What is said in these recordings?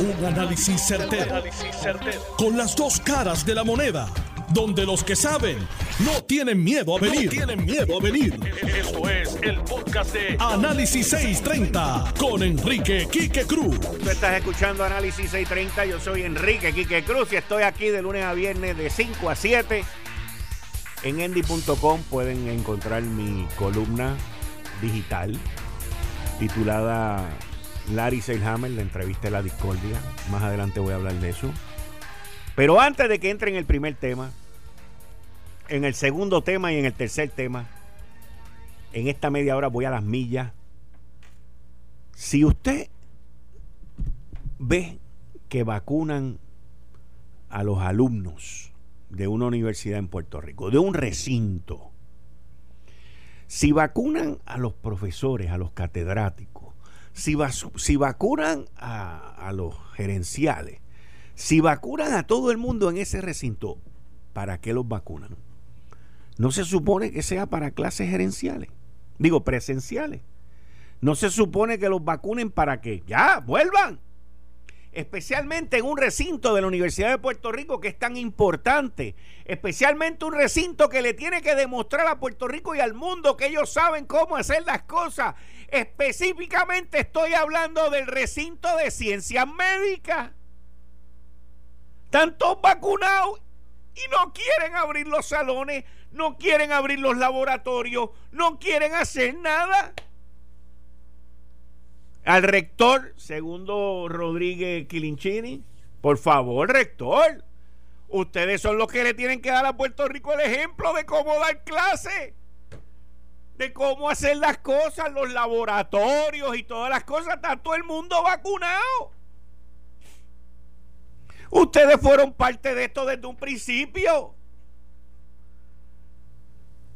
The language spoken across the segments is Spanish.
Un análisis certero, Con las dos caras de la moneda. Donde los que saben no tienen miedo a venir. tienen miedo a venir. Esto es el podcast de Análisis 630 con Enrique Quique Cruz. Tú estás escuchando Análisis 630. Yo soy Enrique Quique Cruz y estoy aquí de lunes a viernes de 5 a 7. En endy.com pueden encontrar mi columna digital titulada Larry Seilhammer, la entrevista de la discordia. Más adelante voy a hablar de eso. Pero antes de que entre en el primer tema, en el segundo tema y en el tercer tema, en esta media hora voy a las millas. Si usted ve que vacunan a los alumnos de una universidad en Puerto Rico, de un recinto, si vacunan a los profesores, a los catedráticos, si, vacunan a, los gerenciales, si vacunan a todo el mundo en ese recinto, ¿para qué los vacunan? No se supone que sea para clases gerenciales, digo presenciales. No se supone que los vacunen para que ya vuelvan especialmente en un recinto de la Universidad de Puerto Rico que es tan importante, especialmente un recinto que le tiene que demostrar a Puerto Rico y al mundo que ellos saben cómo hacer las cosas. Específicamente estoy hablando del recinto de ciencias médicas. Están todos vacunados y no quieren abrir los salones, no quieren abrir los laboratorios, no quieren hacer nada al rector, segundo Rodríguez Quilinchini, por favor, rector, ustedes son los que le tienen que dar a Puerto Rico el ejemplo de cómo dar clase, de cómo hacer las cosas, los laboratorios y todas las cosas, está todo el mundo vacunado. Ustedes fueron parte de esto desde un principio.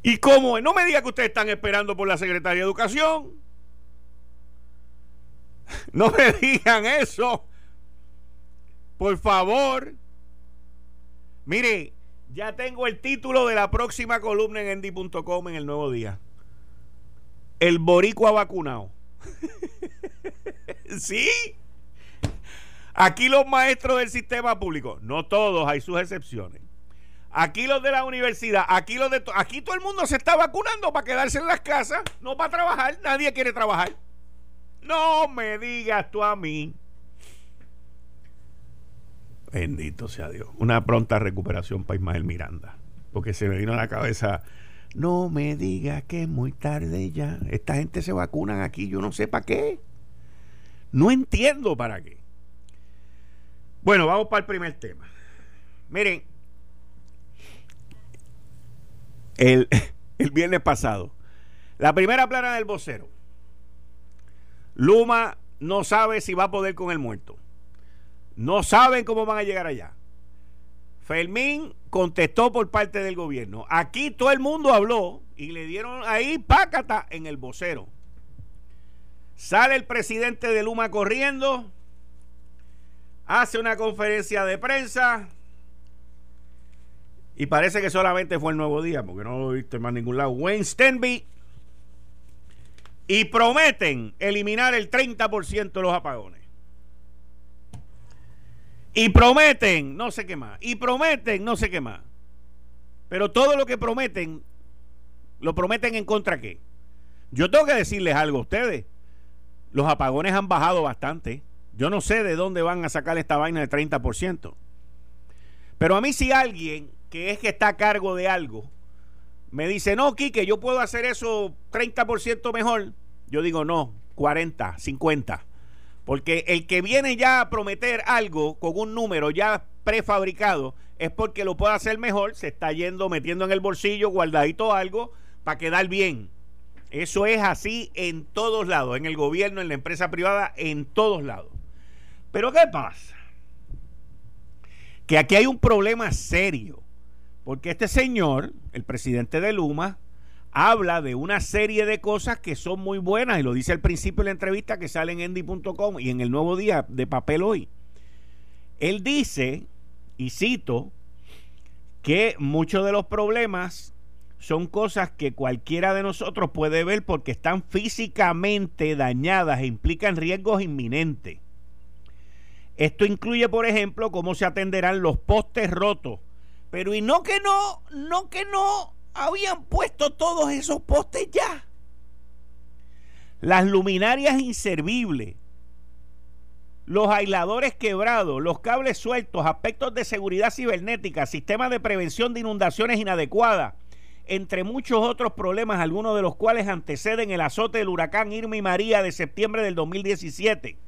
¿Y cómo? No me diga que ustedes están esperando por la Secretaría de Educación. No me digan eso. Por favor. Mire, ya tengo el título de la próxima columna en endy.com en el nuevo día. El boricua vacunado. sí. Aquí los maestros del sistema público, no todos, hay sus excepciones. Aquí los de la universidad, aquí los de aquí todo el mundo se está vacunando para quedarse en las casas, no para trabajar, nadie quiere trabajar. No me digas tú a mí. Bendito sea Dios. Una pronta recuperación para Ismael Miranda. Porque se me vino a la cabeza. No me digas que es muy tarde ya. Esta gente se vacunan aquí. Yo no sé para qué. No entiendo para qué. Bueno, vamos para el primer tema. Miren, el, el viernes pasado, la primera plana del vocero Luma no sabe si va a poder con el muerto. No saben cómo van a llegar allá. Fermín contestó por parte del gobierno. Aquí todo el mundo habló y le dieron ahí pácata en el vocero. Sale el presidente de Luma corriendo, hace una conferencia de prensa y parece que solamente fue el nuevo día, porque no lo he visto en más ningún lado. Wayne Stenby y prometen eliminar el 30% de los apagones. Y prometen no sé qué más. Y prometen no sé qué más. Pero todo lo que prometen, lo prometen en contra qué. Yo tengo que decirles algo a ustedes. Los apagones han bajado bastante. Yo no sé de dónde van a sacar esta vaina de 30%. Pero a mí si alguien que es que está a cargo de algo me dice, no, Quique, yo puedo hacer eso 30% mejor. Yo digo, no, 40, 50. Porque el que viene ya a prometer algo con un número ya prefabricado es porque lo puede hacer mejor, se está yendo metiendo en el bolsillo guardadito algo para quedar bien. Eso es así en todos lados, en el gobierno, en la empresa privada, en todos lados. Pero ¿qué pasa? Que aquí hay un problema serio porque este señor, el presidente de Luma, habla de una serie de cosas que son muy buenas y lo dice al principio de la entrevista que sale en endy.com y en el nuevo día de papel hoy. Él dice, y cito, que muchos de los problemas son cosas que cualquiera de nosotros puede ver porque están físicamente dañadas e implican riesgos inminentes. Esto incluye, por ejemplo, cómo se atenderán los postes rotos. Pero y no que no, no que no habían puesto todos esos postes ya. Las luminarias inservibles, los aisladores quebrados, los cables sueltos, aspectos de seguridad cibernética, sistemas de prevención de inundaciones inadecuadas, entre muchos otros problemas, algunos de los cuales anteceden el azote del huracán Irma y María de septiembre del 2017.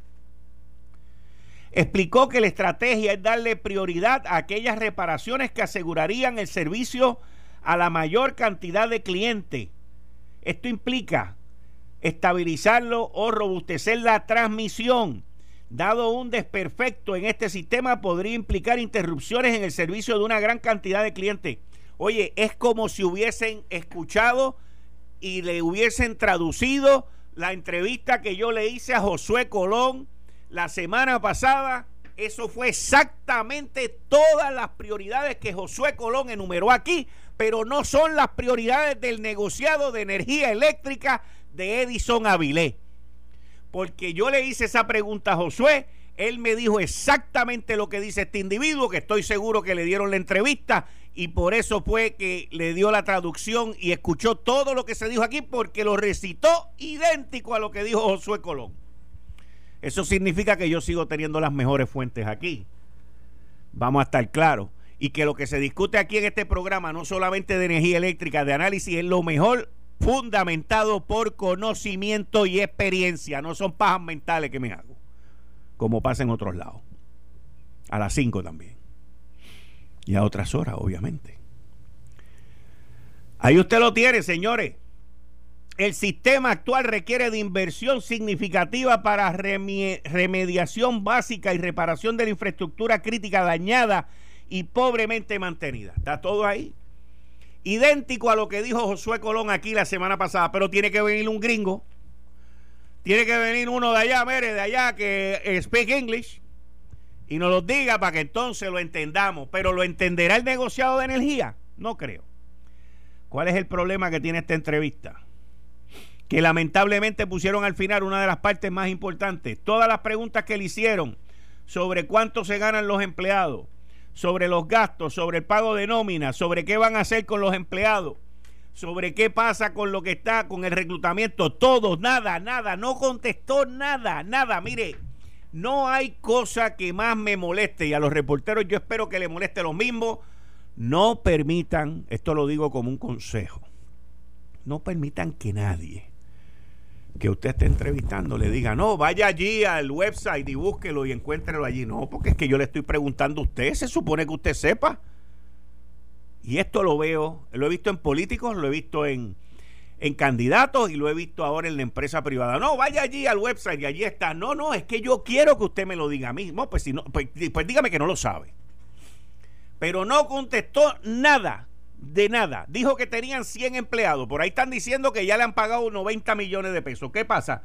Explicó que la estrategia es darle prioridad a aquellas reparaciones que asegurarían el servicio a la mayor cantidad de clientes. Esto implica estabilizarlo o robustecer la transmisión. Dado un desperfecto en este sistema, podría implicar interrupciones en el servicio de una gran cantidad de clientes. Oye, es como si hubiesen escuchado y le hubiesen traducido la entrevista que yo le hice a Josué Colón la semana pasada. Eso fue exactamente todas las prioridades que Josué Colón enumeró aquí, pero no son las prioridades del negociado de energía eléctrica de Edison Avilés. Porque yo le hice esa pregunta a Josué, él me dijo exactamente lo que dice este individuo, que estoy seguro que le dieron la entrevista y por eso fue que le dio la traducción y escuchó todo lo que se dijo aquí porque lo recitó idéntico a lo que dijo Josué Colón. Eso significa que yo sigo teniendo las mejores fuentes aquí. Vamos a estar claros. Y que lo que se discute aquí en este programa, no solamente de energía eléctrica, de análisis, es lo mejor fundamentado por conocimiento y experiencia. No son pajas mentales que me hago, como pasa en otros lados. A las 5 también. Y a otras horas, obviamente. Ahí usted lo tiene, señores. El sistema actual requiere de inversión significativa para remediación básica y reparación de la infraestructura crítica dañada y pobremente mantenida. Está todo ahí. Idéntico a lo que dijo Josué Colón aquí la semana pasada, pero tiene que venir un gringo. Tiene que venir uno de allá, mire, de allá que speak English y nos lo diga para que entonces lo entendamos. Pero ¿lo entenderá el negociado de energía? No creo. ¿Cuál es el problema que tiene esta entrevista? Que lamentablemente pusieron al final una de las partes más importantes. Todas las preguntas que le hicieron sobre cuánto se ganan los empleados, sobre los gastos, sobre el pago de nómina, sobre qué van a hacer con los empleados, sobre qué pasa con lo que está con el reclutamiento, todo, nada, nada, no contestó nada, nada. Mire, no hay cosa que más me moleste y a los reporteros yo espero que le moleste lo mismo. No permitan, esto lo digo como un consejo, no permitan que nadie que usted esté entrevistando le diga, no, vaya allí al website y búsquelo y encuéntrelo allí. No, porque es que yo le estoy preguntando a usted, se supone que usted sepa. Y esto lo veo, lo he visto en políticos, lo he visto en, en candidatos y lo he visto ahora en la empresa privada. No, vaya allí al website y allí está. No, no, es que yo quiero que usted me lo diga a mí. pues, si no, pues, pues dígame que no lo sabe. Pero no contestó nada de nada. Dijo que tenían 100 empleados. Por ahí están diciendo que ya le han pagado 90 millones de pesos. ¿Qué pasa?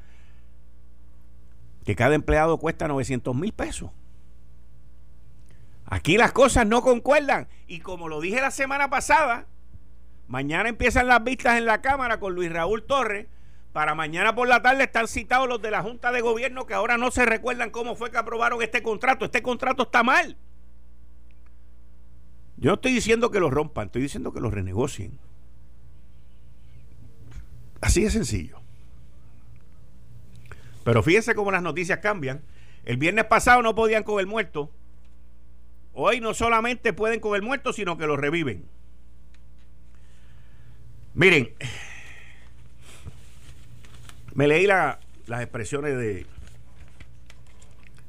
Que cada empleado cuesta 900 mil pesos. Aquí las cosas no concuerdan. Y como lo dije la semana pasada, mañana empiezan las vistas en la Cámara con Luis Raúl Torres. Para mañana por la tarde están citados los de la Junta de Gobierno que ahora no se recuerdan cómo fue que aprobaron este contrato. Este contrato está mal. Yo no estoy diciendo que lo rompan, estoy diciendo que lo renegocien. Así de sencillo. Pero fíjense cómo las noticias cambian. El viernes pasado no podían con el muerto. Hoy no solamente pueden con el muerto, sino que lo reviven. Miren, me leí las expresiones de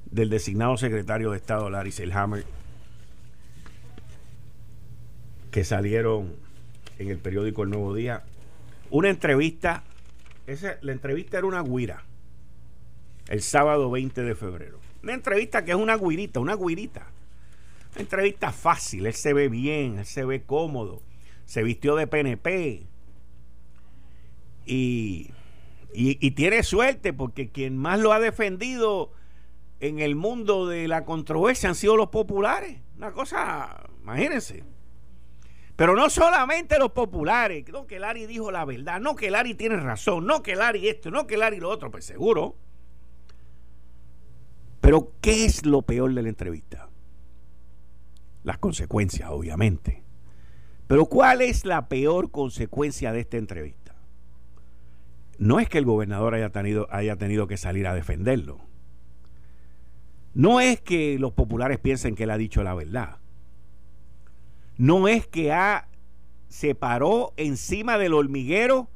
del designado secretario de Estado Larry Selhammer que salieron en el periódico El Nuevo Día. Una entrevista, esa, la entrevista era una guira, el sábado 20 de febrero. Una entrevista que es una guirita, una guirita. Una entrevista fácil, él se ve bien, él se ve cómodo, se vistió de PNP y, y, y tiene suerte porque quien más lo ha defendido en el mundo de la controversia han sido los populares. Una cosa, imagínense. Pero no solamente los populares, no que Lari dijo la verdad, no que Lari tiene razón, no que Lari esto, no que Lari lo otro, pues seguro. Pero Pero, ¿qué es lo peor de la entrevista? Las consecuencias, obviamente. Pero, ¿cuál es la peor consecuencia de esta entrevista? No es que el gobernador haya tenido, haya tenido que salir a defenderlo. No es que los populares piensen que él ha dicho la verdad. No es que ha, se paró encima del hormiguero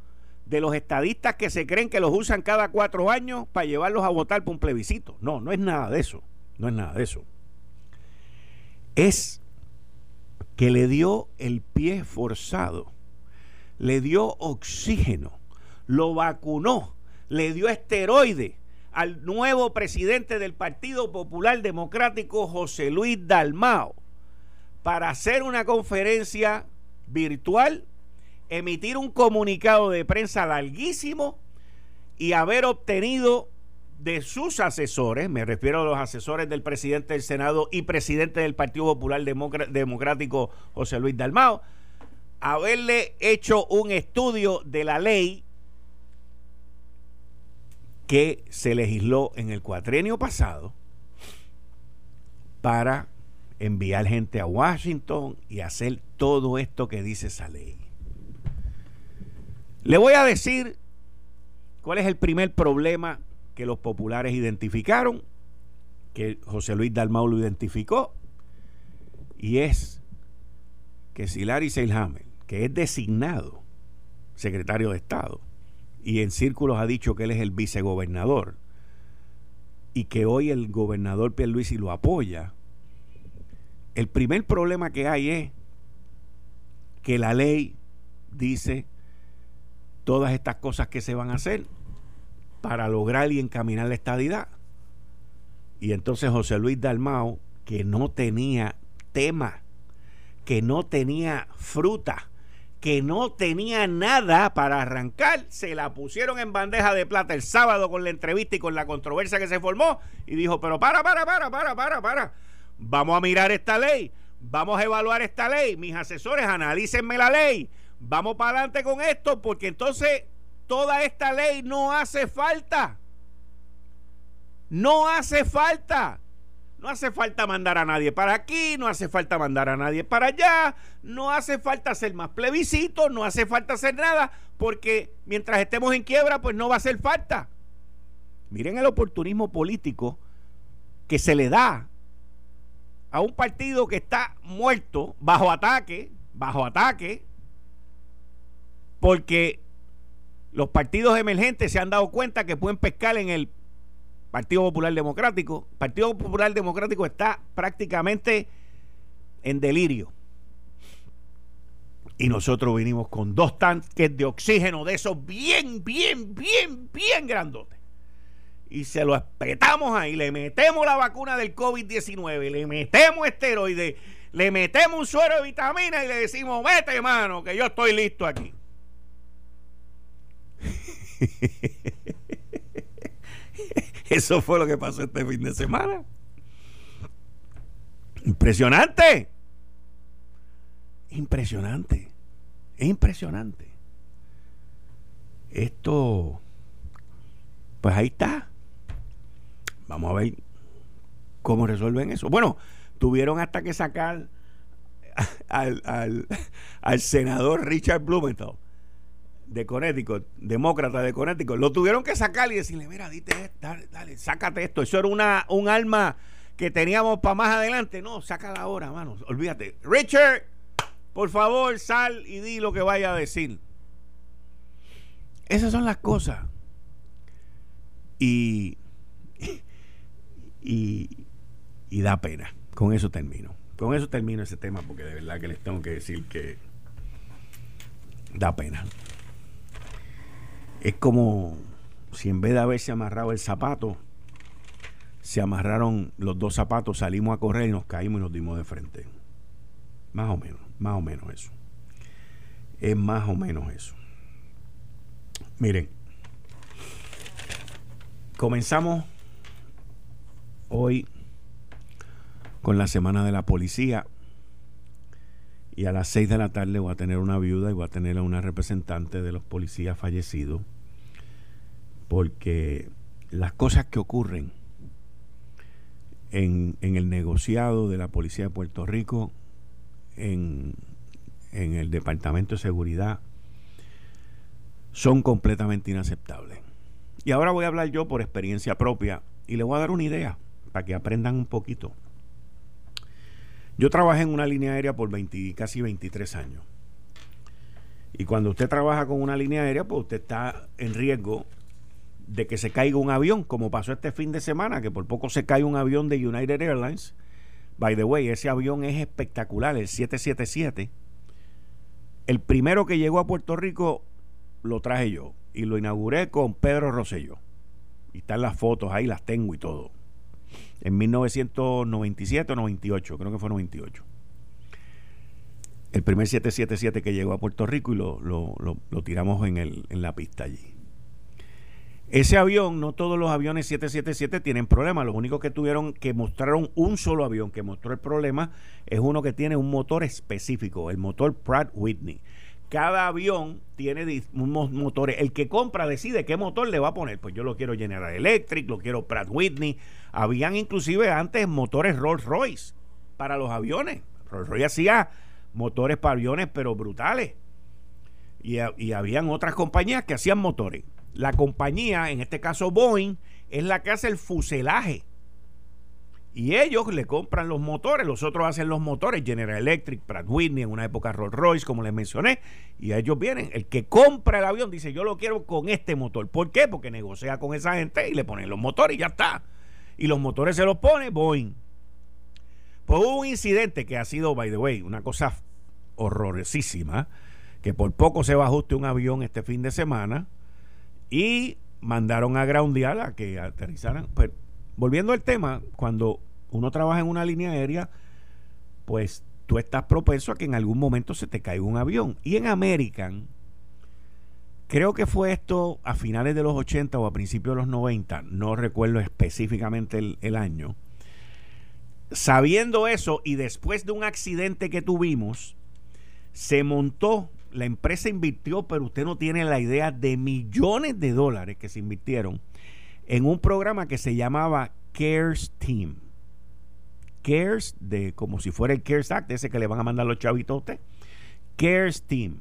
de los estadistas que se creen que los usan cada cuatro años para llevarlos a votar por un plebiscito. No, no es nada de eso. No es nada de eso. Es que le dio el pie forzado, le dio oxígeno, lo vacunó, le dio esteroide al nuevo presidente del Partido Popular Democrático, José Luis Dalmao, para hacer una conferencia virtual emitir un comunicado de prensa larguísimo y haber obtenido de sus asesores, me refiero a los asesores del presidente del Senado y presidente del Partido Popular Democrático José Luis Dalmao, haberle hecho un estudio de la ley que se legisló en el cuatrenio pasado para enviar gente a Washington y hacer todo esto que dice esa ley. Le voy a decir cuál es el primer problema que los populares identificaron, que José Luis Dalmau lo identificó, y es que si Larry Seilhammer, que es designado secretario de Estado, y en círculos ha dicho que él es el vicegobernador, y que hoy el gobernador Pierluisi lo apoya, el primer problema que hay es que la ley dice todas estas cosas que se van a hacer para lograr y encaminar la estadidad. Y entonces José Luis Dalmao, que no tenía tema, que no tenía fruta, que no tenía nada para arrancar, se la pusieron en bandeja de plata el sábado con la entrevista y con la controversia que se formó y dijo, pero para, para, para, para, para, para, vamos a mirar esta ley, vamos a evaluar esta ley, mis asesores analícenme la ley, vamos para adelante con esto porque entonces toda esta ley no hace falta. No hace falta. No hace falta mandar a nadie para aquí, no hace falta mandar a nadie para allá, no hace falta hacer más plebiscitos, no hace falta hacer nada, porque mientras estemos en quiebra, pues no va a hacer falta. Miren el oportunismo político que se le da a un partido que está muerto, bajo ataque, bajo ataque, porque los partidos emergentes se han dado cuenta que pueden pescar en el Partido Popular Democrático. El Partido Popular Democrático está prácticamente en delirio. Y nosotros vinimos con dos tanques de oxígeno de esos bien, bien, bien, bien grandotes. Y se lo espetamos ahí, le metemos la vacuna del COVID-19, le metemos esteroides, le metemos un suero de vitamina y le decimos, vete, hermano, que yo estoy listo aquí. Eso fue lo que pasó este fin de semana. Impresionante. Impresionante. Es impresionante. Esto, pues ahí está. Vamos a ver cómo resuelven eso. Bueno, tuvieron hasta que sacar al, al, al senador Richard Blumenthal de Connecticut, demócrata de Connecticut, lo tuvieron que sacar y decirle, mira, dite, dale, dale, sácate esto. Eso era una, un alma que teníamos para más adelante. No, sácala ahora, mano. Olvídate. Richard, por favor, sal y di lo que vaya a decir. Esas son las cosas. Y, y, da pena. Con eso termino. Con eso termino ese tema porque de verdad que les tengo que decir que da pena. Es como si en vez de haberse amarrado el zapato, se amarraron los dos zapatos, salimos a correr y nos caímos y nos dimos de frente. Más o menos, más o menos eso. Es más o menos eso. Miren, comenzamos hoy con la semana de la policía y a las 6 de la tarde voy a tener una viuda y voy a tener a una representante de los policías fallecidos porque las cosas que ocurren en, el negociado de la Policía de Puerto Rico, en, en el Departamento de Seguridad, son completamente inaceptables. Y ahora voy a hablar yo por experiencia propia y le voy a dar una idea para que aprendan un poquito. Yo trabajé en una línea aérea por 20, casi 23 años. Y cuando usted trabaja con una línea aérea, pues usted está en riesgo de que se caiga un avión, como pasó este fin de semana, que por poco se cae un avión de United Airlines. By the way, ese avión es espectacular, el 777. El primero que llegó a Puerto Rico lo traje yo y lo inauguré con Pedro Rosselló. Y están las fotos ahí, las tengo y todo. En 1997 o 98, creo que fue 98. El primer 777 que llegó a Puerto Rico y lo, lo tiramos en, el, en la pista allí. Ese avión, no todos los aviones 777 tienen problemas. Los únicos que tuvieron que mostraron un solo avión que mostró el problema es uno que tiene un motor específico, el motor Pratt Whitney. Cada avión tiene unos motores. El que compra decide qué motor le va a poner. Pues yo lo quiero General Electric, lo quiero Pratt Whitney. Habían inclusive antes motores Rolls Royce para los aviones. Rolls Royce hacía motores para aviones, pero brutales. Y, y habían otras compañías que hacían motores. La compañía, en este caso Boeing, es la que hace el fuselaje. Y ellos le compran los motores, los otros hacen los motores, General Electric, Pratt Whitney, en una época Rolls Royce, como les mencioné, y ellos vienen, el que compra el avión dice, yo lo quiero con este motor. ¿Por qué? Porque negocia con esa gente y le ponen los motores y ya está. Y los motores se los pone Boeing. Pues hubo un incidente que ha sido, by the way, una cosa horrorosísima, que por poco se va ajuste un avión este fin de semana y mandaron a groundear a que aterrizaran. Pues, volviendo al tema, cuando uno trabaja en una línea aérea, pues tú estás propenso a que en algún momento se te caiga un avión. Y en American, creo que fue esto a finales de los 80 o a principios de los 90, no recuerdo específicamente el, el año. Sabiendo eso y después de un accidente que tuvimos, se montó la empresa invirtió, pero usted no tiene la idea de millones de dólares que se invirtieron en un programa que se llamaba CARES Team. CARES, de como si fuera el CARES Act, ese que le van a mandar los chavitos a usted. CARES Team.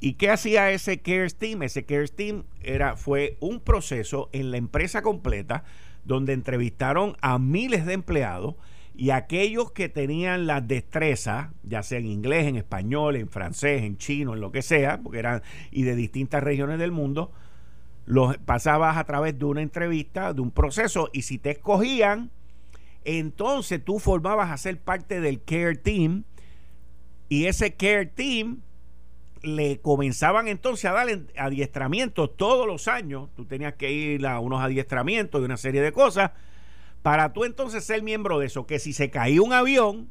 ¿Y qué hacía ese CARES Team? Ese CARES Team era, fue un proceso en la empresa completa donde entrevistaron a miles de empleados y aquellos que tenían la destreza, ya sea en inglés, en español, en francés, en chino, en lo que sea, porque eran y de distintas regiones del mundo, los pasabas a través de una entrevista, de un proceso, y si te escogían, entonces tú formabas a ser parte del care team, y ese care team le comenzaban entonces a dar adiestramientos todos los años, tú tenías que ir a unos adiestramientos y una serie de cosas, para tú entonces ser miembro de eso, que si se caía un avión,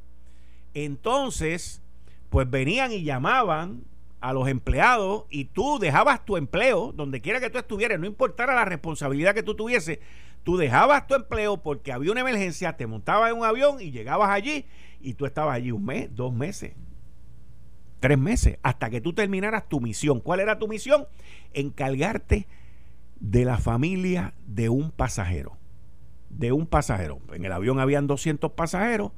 entonces, pues venían y llamaban a los empleados y tú dejabas tu empleo, donde quiera que tú estuvieras, no importara la responsabilidad que tú tuviese, tú dejabas tu empleo porque había una emergencia, te montabas en un avión y llegabas allí y tú estabas allí un mes, dos meses, tres meses, hasta que tú terminaras tu misión. ¿Cuál era tu misión? Encargarte de la familia de un pasajero de un pasajero. En el avión habían 200 pasajeros,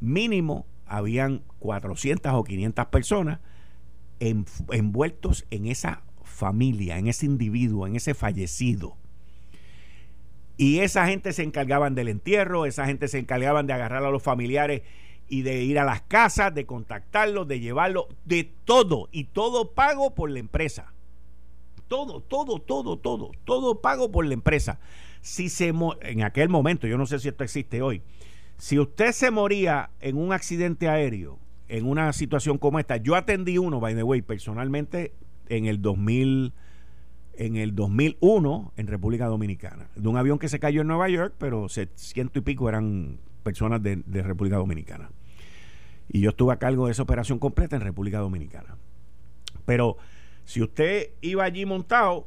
mínimo habían 400 o 500 personas envueltos en esa familia, en ese individuo, en ese fallecido. Y esa gente se encargaban del entierro, esa gente se encargaban de agarrar a los familiares y de ir a las casas, de contactarlos, de llevarlos, de todo, y todo pago por la empresa. Todo, todo, todo, todo, todo pago por la empresa si se en aquel momento, yo no sé si esto existe hoy, si usted se moría en un accidente aéreo, en una situación como esta, yo atendí uno, by the way, personalmente en el 2000 en el 2001 en República Dominicana, de un avión que se cayó en Nueva York, pero ciento y pico eran personas de, República Dominicana. Y yo estuve a cargo de esa operación completa en República Dominicana. Pero si usted iba allí montado,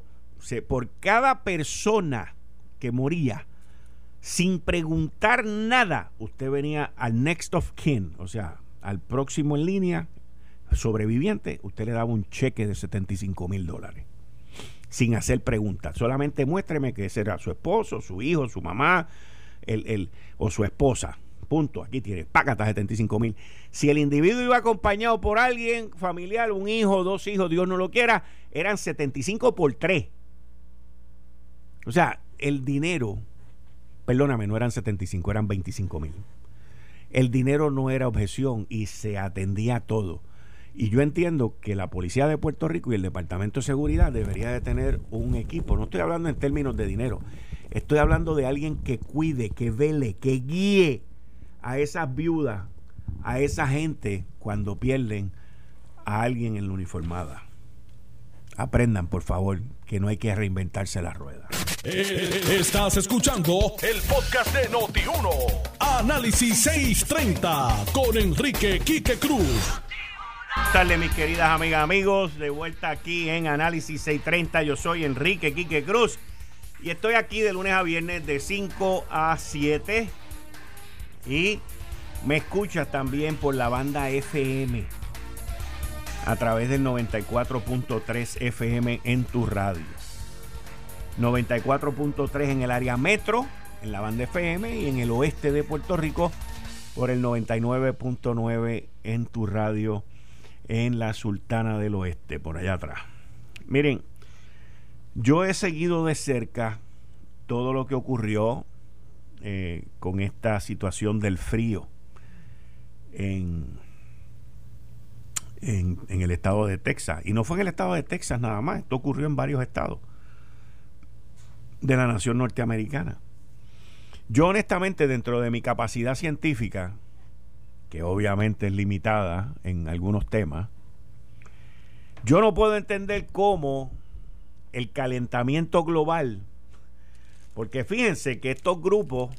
por cada persona que moría, sin preguntar nada, usted venía al next of kin, o sea, al próximo en línea, sobreviviente, usted le daba un cheque de 75 mil dólares. Sin hacer preguntas. Solamente muéstreme que ese era su esposo, su hijo, su mamá, el, o su esposa. Punto. Aquí tiene, págata 75 mil. Si el individuo iba acompañado por alguien familiar, un hijo, dos hijos, Dios no lo quiera, eran 75 por 3. O sea, el dinero, perdóname, no eran 75, eran 25 mil. El dinero no era objeción y se atendía todo. Y yo entiendo que la Policía de Puerto Rico y el Departamento de Seguridad debería de tener un equipo. No estoy hablando en términos de dinero. Estoy hablando de alguien que cuide, que vele, que guíe a esas viudas, a esa gente cuando pierden a alguien en la uniformada. Aprendan, por favor, que no hay que reinventarse la rueda. Eh, estás escuchando el podcast de Noti1. Análisis 630 con Enrique Quique Cruz. Buenas mis queridas amigas, amigos. De vuelta aquí en Análisis 630. Yo soy Enrique Quique Cruz. Y estoy aquí de lunes a viernes de 5 a 7. Y me escuchas también por la banda FM a través del 94.3 FM en tu radio. 94.3 en el área metro, en la banda FM y en el oeste de Puerto Rico por el 99.9 en tu radio en la Sultana del Oeste, por allá atrás. Miren, yo he seguido de cerca todo lo que ocurrió eh, con esta situación del frío en, en, el estado de Texas. Y no fue en el estado de Texas nada más, esto ocurrió en varios estados de la nación norteamericana. Yo honestamente, dentro de mi capacidad científica, que obviamente es limitada en algunos temas, yo no puedo entender cómo el calentamiento global, porque fíjense que estos grupos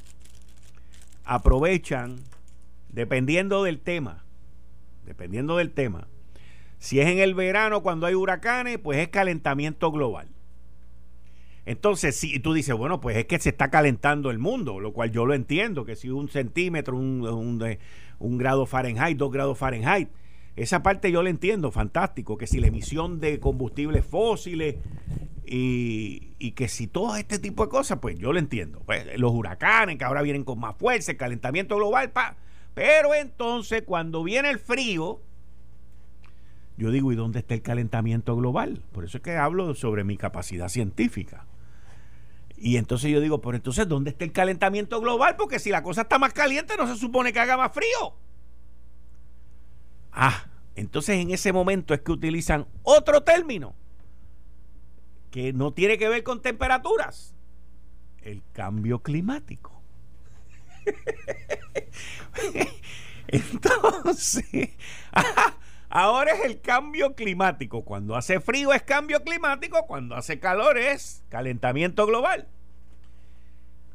aprovechan, dependiendo del tema, dependiendo del tema, si es en el verano cuando hay huracanes, pues es calentamiento global. Entonces, si tú dices, bueno, pues es que se está calentando el mundo, lo cual yo lo entiendo, que si un centímetro, un, un, un grado Fahrenheit, dos grados Fahrenheit, esa parte yo la entiendo, fantástico, que si la emisión de combustibles fósiles y, que si todo este tipo de cosas, pues yo lo entiendo. Pues, los huracanes que ahora vienen con más fuerza, el calentamiento global, pa. Pero entonces cuando viene el frío, yo digo, ¿y dónde está el calentamiento global? Por eso es que hablo sobre mi capacidad científica. Y entonces yo digo, pero entonces, ¿dónde está el calentamiento global? Porque si la cosa está más caliente, no se supone que haga más frío. Ah, entonces en ese momento es que utilizan otro término que no tiene que ver con temperaturas. El cambio climático. entonces, ahora es el cambio climático. Cuando hace frío es cambio climático, cuando hace calor es calentamiento global.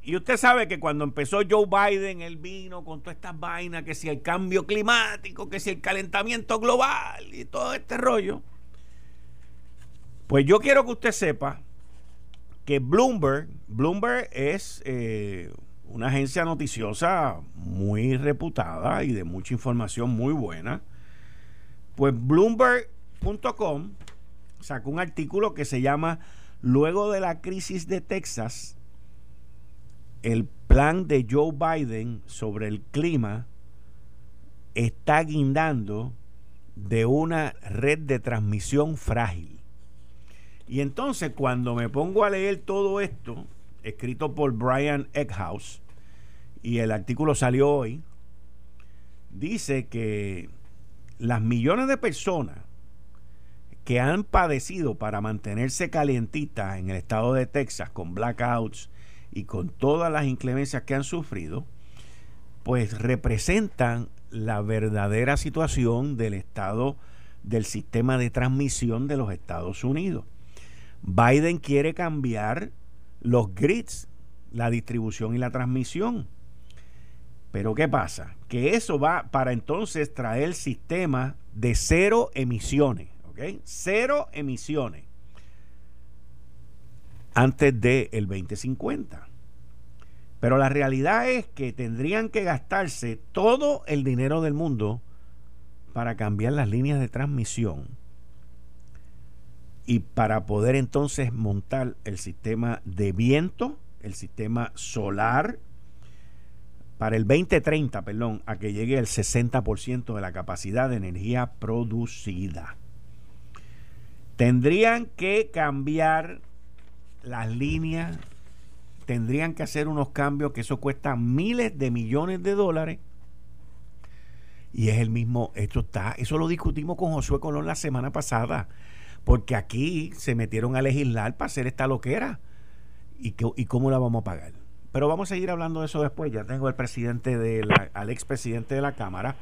Y usted sabe que cuando empezó Joe Biden, él vino con todas estas vainas, que si el cambio climático, que si el calentamiento global y todo este rollo. Pues yo quiero que usted sepa que Bloomberg, Bloomberg es eh, una agencia noticiosa muy reputada y de mucha información muy buena. Pues Bloomberg.com sacó un artículo que se llama Luego de la crisis de Texas, el plan de Joe Biden sobre el clima está guindando de una red de transmisión frágil. Y entonces cuando me pongo a leer todo esto, escrito por Brian Eckhouse, y el artículo salió hoy, dice que las millones de personas que han padecido para mantenerse calientitas en el estado de Texas con blackouts y con todas las inclemencias que han sufrido, pues representan la verdadera situación del estado del sistema de transmisión de los Estados Unidos. Biden quiere cambiar los grids, la distribución y la transmisión. Pero ¿qué pasa? Que eso va para entonces traer sistema de cero emisiones, ¿ok? Cero emisiones antes del el 2050. Pero la realidad es que tendrían que gastarse todo el dinero del mundo para cambiar las líneas de transmisión y para poder entonces montar el sistema de viento, el sistema solar para el 2030, perdón, a que llegue el 60% de la capacidad de energía producida. Tendrían que cambiar las líneas, tendrían que hacer unos cambios que eso cuesta miles de millones de dólares. Y es el mismo, esto está, eso lo discutimos con Josué Colón la semana pasada, porque aquí se metieron a legislar para hacer esta loquera. ¿Y, y cómo la vamos a pagar? Pero vamos a seguir hablando de eso después. Ya tengo al presidente de la, al expresidente de la Cámara,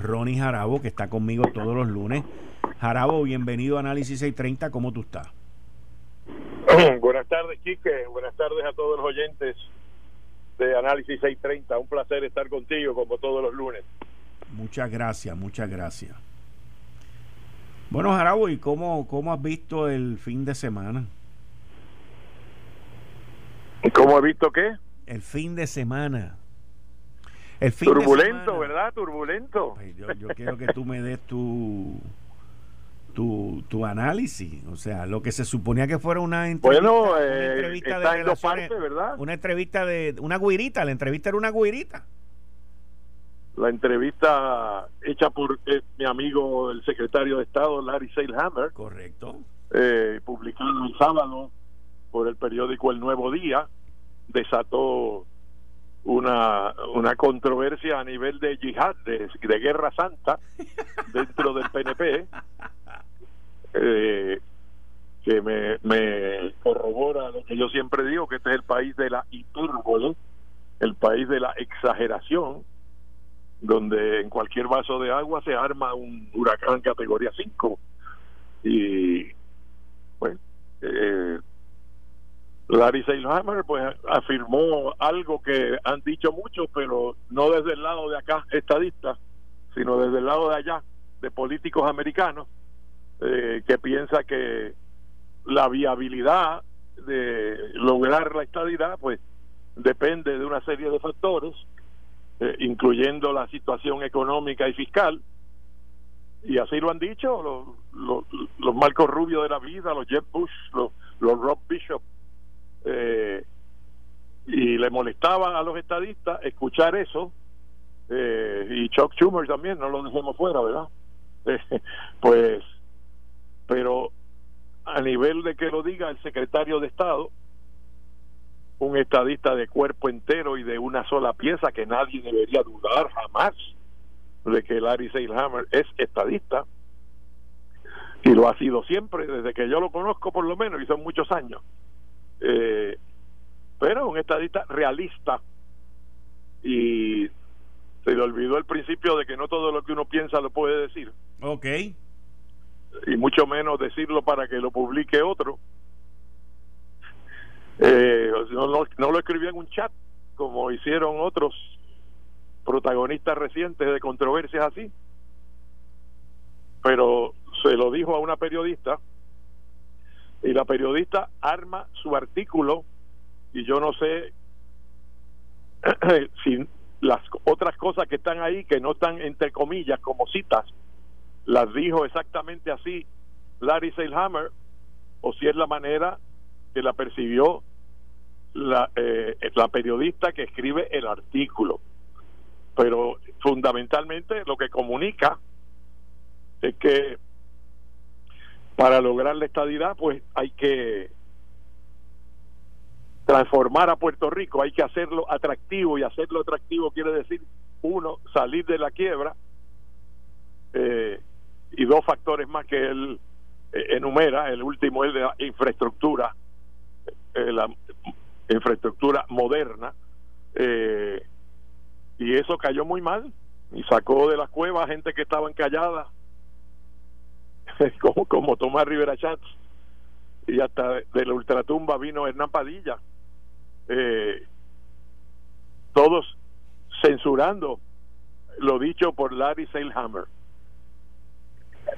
Ronnie Jarabo, que está conmigo todos los lunes. Jarabo, bienvenido a Análisis 630. ¿Cómo tú estás? Buenas tardes, Quique. Buenas tardes a todos los oyentes de Análisis 630. Un placer estar contigo como todos los lunes. Muchas gracias, muchas gracias. Bueno, Jarabo, ¿y cómo, cómo has visto el fin de semana? ¿Cómo he visto qué? El fin de semana. El fin Turbulento, ¿verdad? Turbulento. Pues yo, quiero que tú me des tu, tu, tu análisis. O sea, lo que se suponía que fuera una entrevista, bueno, eh, de relaciones, ¿verdad? Una entrevista de una guirita. La entrevista era una guirita. La entrevista hecha por eh, mi amigo, el secretario de Estado, Larry Seilhammer. Correcto. Eh, publicado el sábado por el periódico El Nuevo Día, desató una, una controversia a nivel de yihad, de, guerra santa, dentro del PNP, eh, que me, me corrobora lo que yo siempre digo, que este es el país de la hipérbole, el país de la exageración, donde en cualquier vaso de agua se arma un huracán categoría 5. Y, bueno, eh, Larry Seilhammer pues afirmó algo que han dicho muchos, pero no desde el lado de acá, estadistas, sino desde el lado de allá, de políticos americanos, eh, que piensa que la viabilidad de lograr la estadidad pues depende de una serie de factores, eh, incluyendo la situación económica y fiscal, y así lo han dicho los, los, Marcos Rubio de la vida, los Jeb Bush, los, los Rob Bishop, eh, y le molestaba a los estadistas escuchar eso eh, y Chuck Schumer también no lo dejemos fuera verdad pues pero a nivel de que lo diga el secretario de Estado un estadista de cuerpo entero y de una sola pieza que nadie debería dudar jamás de que Larry Seilhammer es estadista y lo ha sido siempre desde que yo lo conozco por lo menos y son muchos años eh, pero un estadista realista y se le olvidó el principio de que no todo lo que uno piensa lo puede decir. Ok. Y mucho menos decirlo para que lo publique otro. Eh, no, no, lo escribió en un chat como hicieron otros protagonistas recientes de controversias así. Pero se lo dijo a una periodista y la periodista arma su artículo y yo no sé si las otras cosas que están ahí que no están entre comillas como citas las dijo exactamente así Larry Seilhammer o si es la manera que la percibió la, eh, la periodista que escribe el artículo. Pero fundamentalmente lo que comunica es que para lograr la estadidad, pues hay que transformar a Puerto Rico, hay que hacerlo atractivo y hacerlo atractivo quiere decir, uno, salir de la quiebra eh, y dos factores más que él eh, enumera, el último es la infraestructura, eh, la infraestructura moderna, y eso cayó muy mal y sacó de las cuevas gente que estaban calladas como, como Tomás Rivera Chats y hasta de la ultratumba vino Hernán Padilla. Eh, todos censurando lo dicho por Larry Seilhammer.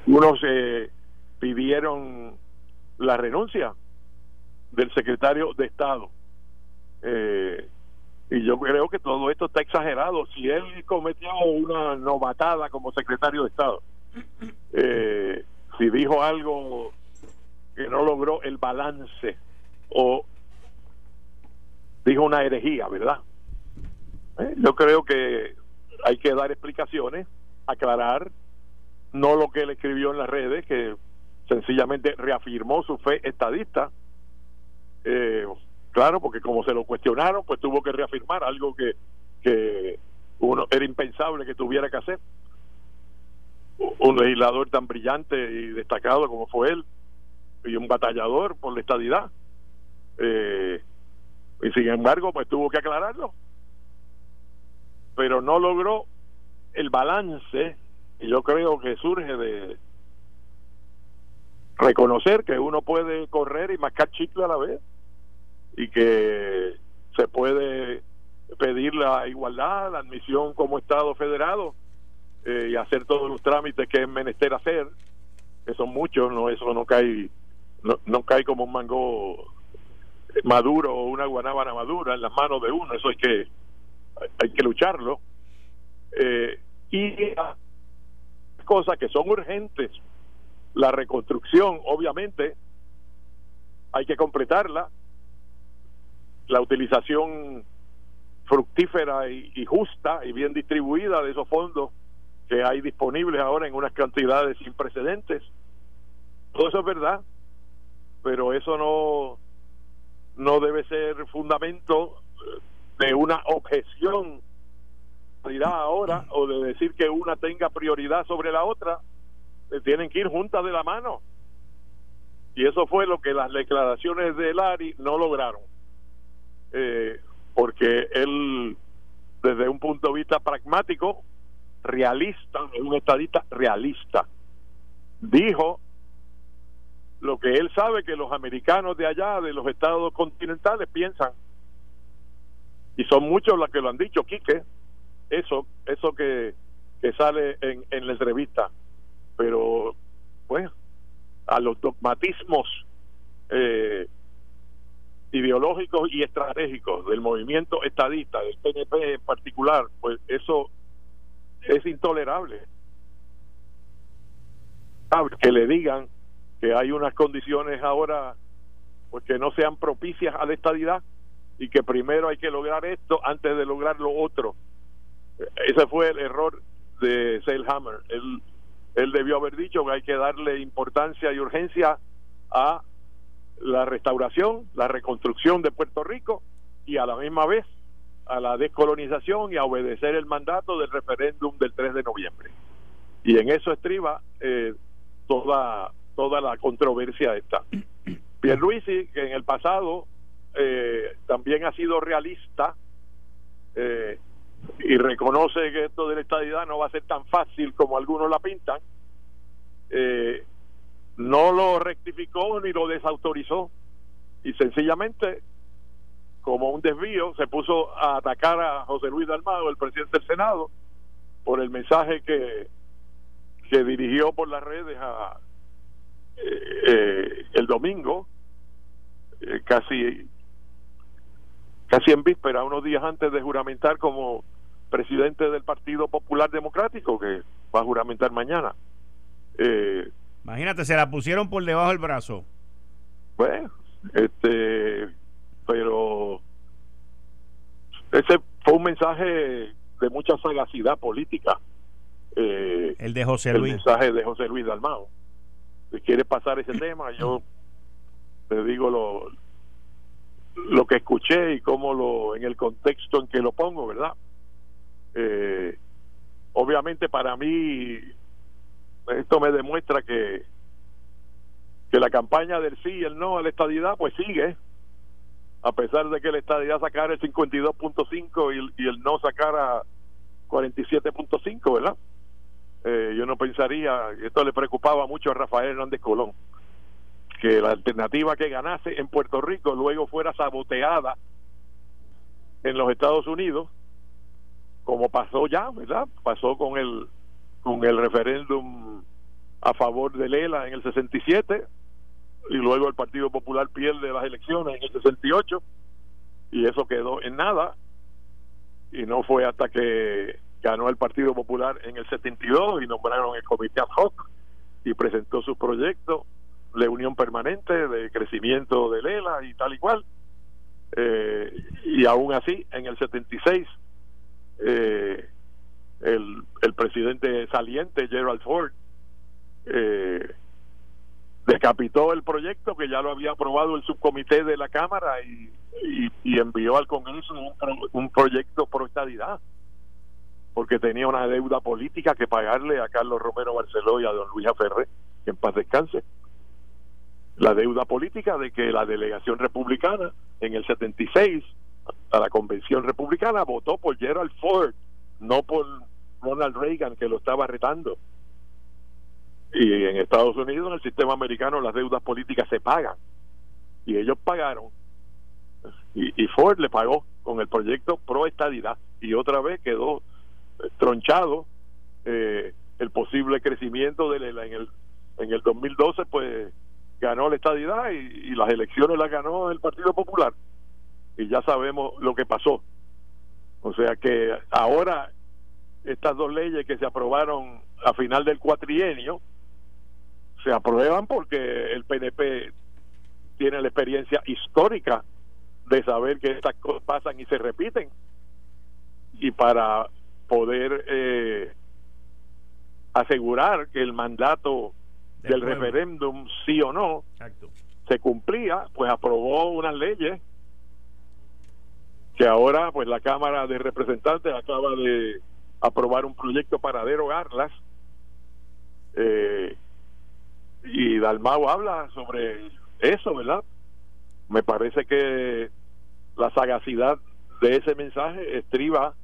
Unos eh, pidieron la renuncia del secretario de Estado. Eh, y yo creo que todo esto está exagerado. Si él cometió una novatada como secretario de Estado eh, si dijo algo que no logró el balance o dijo una herejía, ¿verdad? ¿Eh? Yo creo que hay que dar explicaciones, aclarar, no lo que él escribió en las redes, que sencillamente reafirmó su fe estadista. Eh, claro, porque como se lo cuestionaron, pues tuvo que reafirmar algo que, que uno era impensable que tuviera que hacer. Un legislador tan brillante y destacado como fue él, y un batallador por la estadidad. Eh, y sin embargo, pues tuvo que aclararlo. Pero no logró el balance, y yo creo que surge de reconocer que uno puede correr y mascar chicle a la vez, y que se puede pedir la igualdad, la admisión como Estado federado eh, y hacer todos los trámites que es menester hacer, que son muchos, no eso no cae no, no cae como un mango maduro o una guanábana madura en las manos de uno, eso hay que hay que lucharlo. Eh, y cosas que son urgentes, la reconstrucción, obviamente, hay que completarla, la utilización fructífera y, justa y bien distribuida de esos fondos que hay disponibles ahora en unas cantidades sin precedentes. Todo eso es verdad, pero eso no no debe ser fundamento de una objeción ahora o de decir que una tenga prioridad sobre la otra. Eh, tienen que ir juntas de la mano. Y eso fue lo que las declaraciones de Lari no lograron. Eh, porque él desde un punto de vista pragmático realista un estadista realista dijo lo que él sabe que los americanos de allá, de los estados continentales, piensan. Y son muchos los que lo han dicho, Quique, eso, eso que, que sale en, en la entrevista. Pero, bueno, a los dogmatismos eh, ideológicos y estratégicos del movimiento estadista, del PNP en particular, pues eso es intolerable. Que le digan que hay unas condiciones ahora pues que no sean propicias a la estadidad y que primero hay que lograr esto antes de lograr lo otro. Ese fue el error de Seilhammer. Él, él debió haber dicho que hay que darle importancia y urgencia a la restauración, la reconstrucción de Puerto Rico y a la misma vez a la descolonización y a obedecer el mandato del referéndum del 3 de noviembre. Y en eso estriba eh, toda toda la controversia esta. Pierluisi, que en el pasado eh, también ha sido realista eh, y reconoce que esto de la estadidad no va a ser tan fácil como algunos la pintan, eh, no lo rectificó ni lo desautorizó y sencillamente como un desvío se puso a atacar a José Luis Dalmado, el presidente del Senado, por el mensaje que, que dirigió por las redes a, eh, el domingo, eh, casi casi en víspera, unos días antes de juramentar como presidente del Partido Popular Democrático, que va a juramentar mañana. Eh, Imagínate, se la pusieron por debajo del brazo. Bueno, este, pero ese fue un mensaje de mucha sagacidad política. el de José Luis. El mensaje de José Luis Dalmao si quiere pasar ese tema, yo te digo lo, lo que escuché y cómo lo, en el contexto en que lo pongo, ¿verdad? Eh, obviamente para mí esto me demuestra que que la campaña del sí y el no a la estadidad pues sigue a pesar de que la estadidad sacara el 52.5 y, y el no sacara 47.5 ¿verdad? Eh, yo no pensaría, esto le preocupaba mucho a Rafael Hernández Colón, que la alternativa que ganase en Puerto Rico luego fuera saboteada en los Estados Unidos, como pasó ya, ¿verdad? Pasó con el con el referéndum a favor de Lela en el 67 y luego el Partido Popular pierde las elecciones en el 68 y eso quedó en nada y no fue hasta que ganó el Partido Popular en el 72 y nombraron el comité ad hoc y presentó su proyecto de unión permanente, de crecimiento de Lela y tal y cual. Eh, y aún así, en el 76 eh, el, el presidente saliente Gerald Ford eh, decapitó el proyecto que ya lo había aprobado el subcomité de la Cámara y, y, envió al Congreso un, un proyecto pro estadidad porque tenía una deuda política que pagarle a Carlos Romero Barceló y a don Luis Aferre, que en paz descanse. La deuda política de que la delegación republicana en el 76 a la convención republicana votó por Gerald Ford, no por Ronald Reagan que lo estaba retando. Y en Estados Unidos, en el sistema americano, las deudas políticas se pagan. Y ellos pagaron. Y, Ford le pagó con el proyecto pro estadidad. Y otra vez quedó tronchado eh, el posible crecimiento de en el en el 2012 pues ganó la estadidad y, y, las elecciones las ganó el Partido Popular y ya sabemos lo que pasó o sea que ahora estas dos leyes que se aprobaron a final del cuatrienio se aprueban porque el PNP tiene la experiencia histórica de saber que estas cosas pasan y se repiten. Y para poder eh, asegurar que el mandato del, referéndum sí o no se cumplía pues aprobó unas leyes que ahora pues la Cámara de Representantes acaba de aprobar un proyecto para derogarlas eh, y Dalmau habla sobre eso, ¿verdad? Me parece que la sagacidad de ese mensaje estriba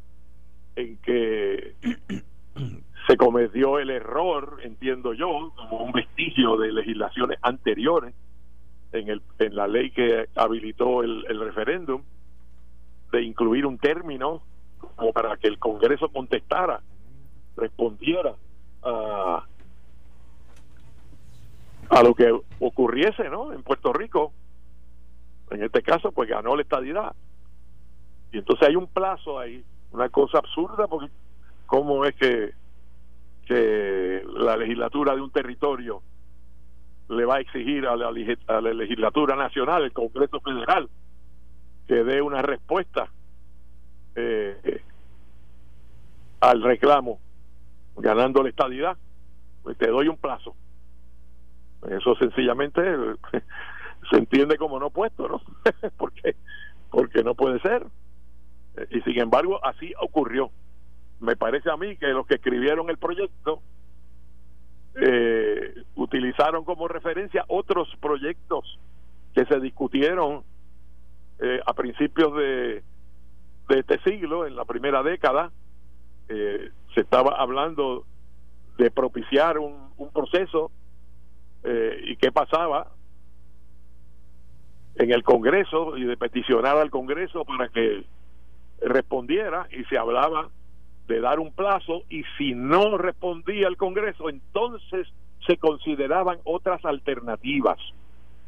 en que se cometió el error, entiendo yo, como un vestigio de legislaciones anteriores en, el, en la ley que habilitó el, el referéndum, de incluir un término como para que el Congreso contestara, respondiera a, a lo que ocurriese ¿no? en Puerto Rico. En este caso, pues ganó la estadidad. Y entonces hay un plazo ahí, una cosa absurda, porque cómo es que, que la legislatura de un territorio le va a exigir a la, legislatura nacional, el Congreso Federal, que dé una respuesta eh, al reclamo ganando la estadidad, pues te doy un plazo. Eso sencillamente se entiende como no puesto, ¿no? porque porque no puede ser. Y sin embargo, así ocurrió. Me parece a mí que los que escribieron el proyecto eh, utilizaron como referencia otros proyectos que se discutieron eh, a principios de, de este siglo, en la primera década, eh, se estaba hablando de propiciar un, proceso eh, y qué pasaba en el Congreso y de peticionar al Congreso para que respondiera y se hablaba de dar un plazo y si no respondía el Congreso entonces se consideraban otras alternativas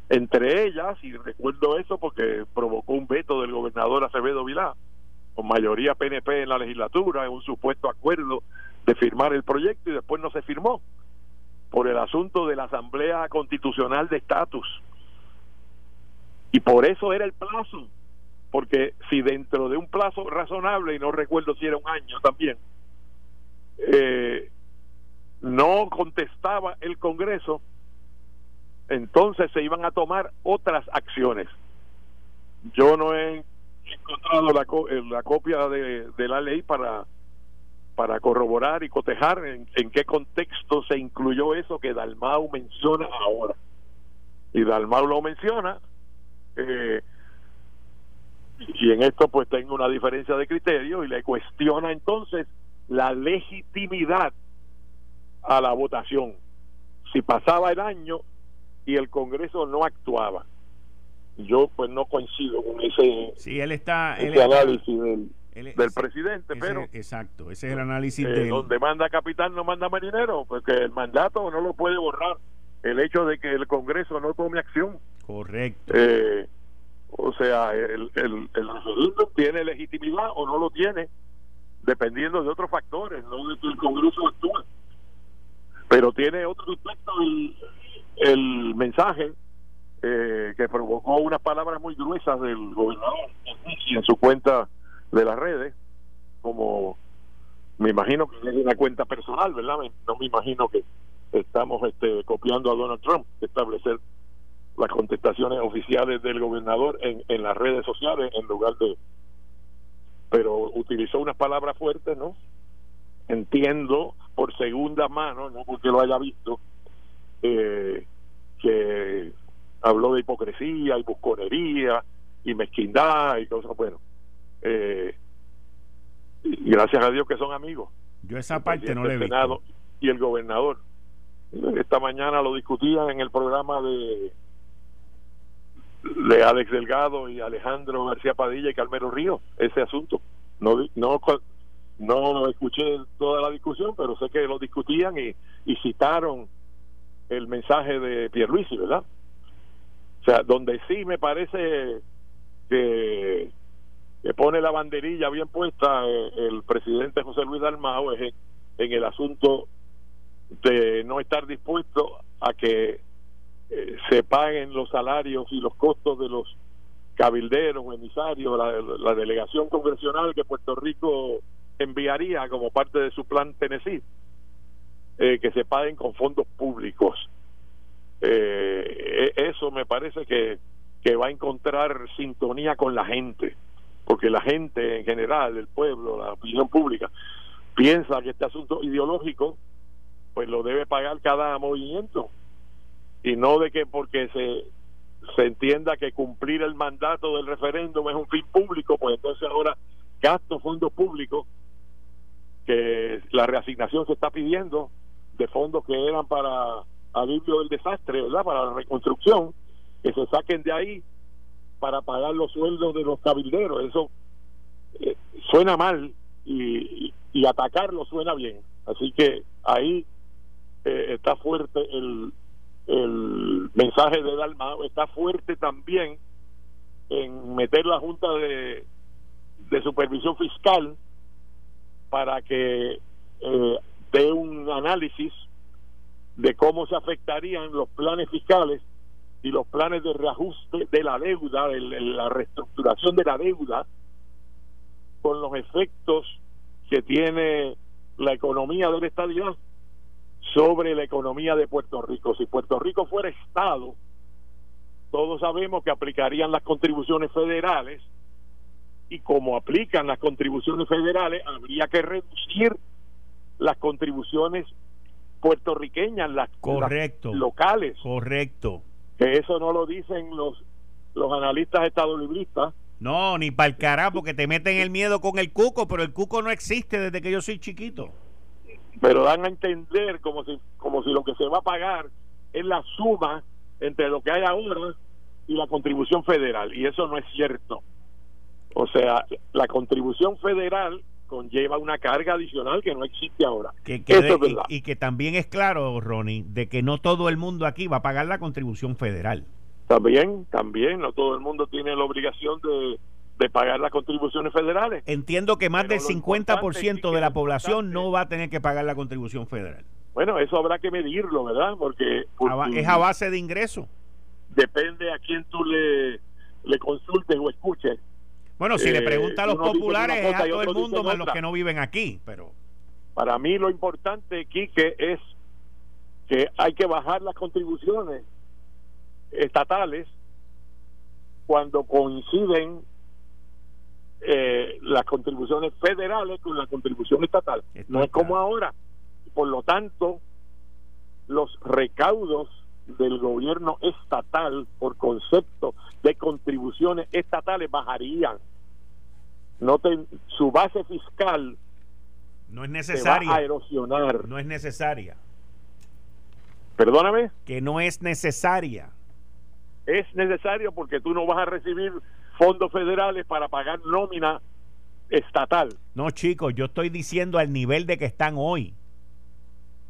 entre ellas y recuerdo eso porque provocó un veto del gobernador Acevedo Vilá con mayoría PNP en la legislatura, en un supuesto acuerdo de firmar el proyecto y después no se firmó por el asunto de la Asamblea Constitucional de Estatus. Y por eso era el plazo, porque si dentro de un plazo razonable, y no recuerdo si era un año también, eh, no contestaba el Congreso, entonces se iban a tomar otras acciones. Yo no he encontrado la, eh, la copia de, la ley para para corroborar y cotejar en, qué contexto se incluyó eso que Dalmau menciona ahora. Y Dalmau lo menciona, eh, y en esto pues tengo una diferencia de criterio y le cuestiona entonces la legitimidad a la votación. Si pasaba el año y el Congreso no actuaba yo pues no coincido con ese, sí, él está, análisis del, del presidente, pero exacto, ese es el análisis eh, de donde manda capitán no manda marinero, porque el mandato no lo puede borrar el hecho de que el Congreso no tome acción. Correcto. Eh, o sea, el, el, el tiene legitimidad o no lo tiene, dependiendo de otros factores, no de que el Congreso actúe. Pero tiene otro aspecto el, el mensaje eh, que provocó unas palabras muy gruesas del gobernador en su cuenta de las redes, como me imagino que es una cuenta personal, ¿verdad? No me imagino que estamos este, copiando a Donald Trump, establecer las contestaciones oficiales del gobernador en, en las redes sociales en lugar de... Pero utilizó unas palabras fuertes, ¿no? Entiendo por segunda mano, no porque lo haya visto, eh, que habló de hipocresía y busconería y mezquindad y cosas, bueno. Eh, gracias a Dios que son amigos. Yo esa parte no le visto. Y el gobernador. Esta mañana lo discutían en el programa de de Alex Delgado y Alejandro García Padilla y Calmero Río, ese asunto. No, no, no escuché toda la discusión, pero sé que lo discutían y, y citaron el mensaje de Pierluisi, ¿verdad? O sea, donde sí me parece que, que pone la banderilla bien puesta eh, el presidente José Luis Dalmao es en el asunto de no estar dispuesto a que eh, se paguen los salarios y los costos de los cabilderos, emisarios, la, la, delegación congresional que Puerto Rico enviaría como parte de su plan Tennessee, eh, que se paguen con fondos públicos. E, eso me parece que, que va a encontrar sintonía con la gente, porque la gente en general, el pueblo, la opinión pública, piensa que este asunto ideológico pues lo debe pagar cada movimiento y no de que porque se se entienda que cumplir el mandato del referéndum es un fin público, pues entonces ahora gasto fondos públicos que la reasignación se está pidiendo de fondos que eran para alivio del desastre, ¿verdad? Para la reconstrucción, que se saquen de ahí para pagar los sueldos de los cabilderos. Eso eh, suena mal y, atacarlo suena bien. Así que ahí eh, está fuerte el, el mensaje de Dalmao está fuerte también en meter la Junta de, de Supervisión Fiscal para que eh, dé un análisis de cómo se afectarían los planes fiscales y los planes de reajuste de la deuda, de la reestructuración de la deuda, con los efectos que tiene la economía del estadidad sobre la economía de Puerto Rico. Si Puerto Rico fuera Estado, todos sabemos que aplicarían las contribuciones federales y como aplican las contribuciones federales, habría que reducir las contribuciones puertorriqueñas, las, Correcto. locales. Correcto. Que eso no lo dicen los, los analistas estadolibristas. No, ni para el carajo, porque te meten el miedo con el cuco, pero el cuco no existe desde que yo soy chiquito pero dan a entender como si como si lo que se va a pagar es la suma entre lo que hay ahora y la contribución federal y eso no es cierto o sea la contribución federal conlleva una carga adicional que no existe ahora que, y, que también es claro Ronnie de que no todo el mundo aquí va a pagar la contribución federal también también no todo el mundo tiene la obligación de de pagar las contribuciones federales. Entiendo que más del 50% de la población no va a tener que pagar la contribución federal. Bueno, eso habrá que medirlo, ¿verdad? Porque, es a base de ingreso. Depende a quién tú le, le consultes o escuches. Bueno, si le eh, pregunta a los populares es a todo el mundo más los que no viven aquí, pero para mí lo importante, Quique, es que hay que bajar las contribuciones estatales cuando coinciden eh, las contribuciones federales con la contribución estatal. no es como ahora. Por lo tanto, los recaudos del gobierno estatal por concepto de contribuciones estatales bajarían. No su base fiscal no es necesaria. va a erosionar. No es necesaria. Perdóname. Que no es necesaria. Es necesario porque tú no vas a recibir fondos federales para pagar nómina estatal. No, chicos, yo estoy diciendo al nivel de que están hoy.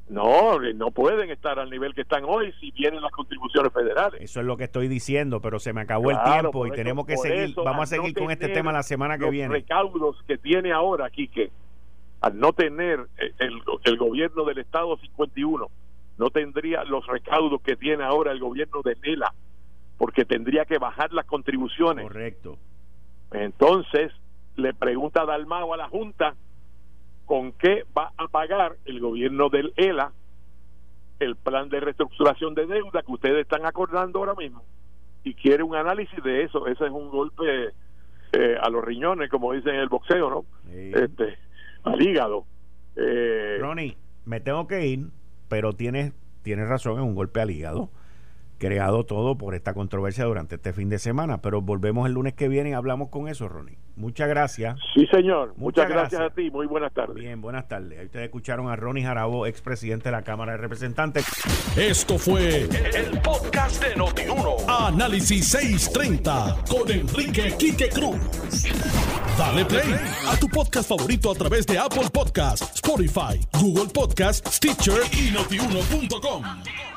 No, no pueden estar al nivel que están hoy si vienen las contribuciones federales. Eso es lo que estoy diciendo, pero se me acabó el tiempo y tenemos que seguir. vamos a seguir con este tema la semana que viene. Los recaudos que tiene ahora, Quique, al no tener el, el gobierno del Estado 51, no tendría los recaudos que tiene ahora el gobierno de Nela porque tendría que bajar las contribuciones. Correcto. Entonces, le pregunta Dalmao a la Junta con qué va a pagar el gobierno del ELA el plan de reestructuración de deuda que ustedes están acordando ahora mismo y quiere un análisis de eso. Ese es un golpe eh, a los riñones, como dicen en el boxeo, ¿no? Este, al hígado. Eh, Ronnie, me tengo que ir, pero tienes, tienes razón, es un golpe al hígado creado todo por esta controversia durante este fin de semana. Pero volvemos el lunes que viene y hablamos con eso, Ronnie. Muchas gracias. Sí, señor. Muchas, gracias. a ti. Muy buenas tardes. Bien, buenas tardes. Ahí ustedes escucharon a Ronnie Jarabo, expresidente de la Cámara de Representantes. Esto fue el, podcast de Notiuno. Análisis 630 con Enrique Quique Cruz. Dale play a tu podcast favorito a través de Apple Podcasts, Spotify, Google Podcasts, Stitcher y notiuno.com.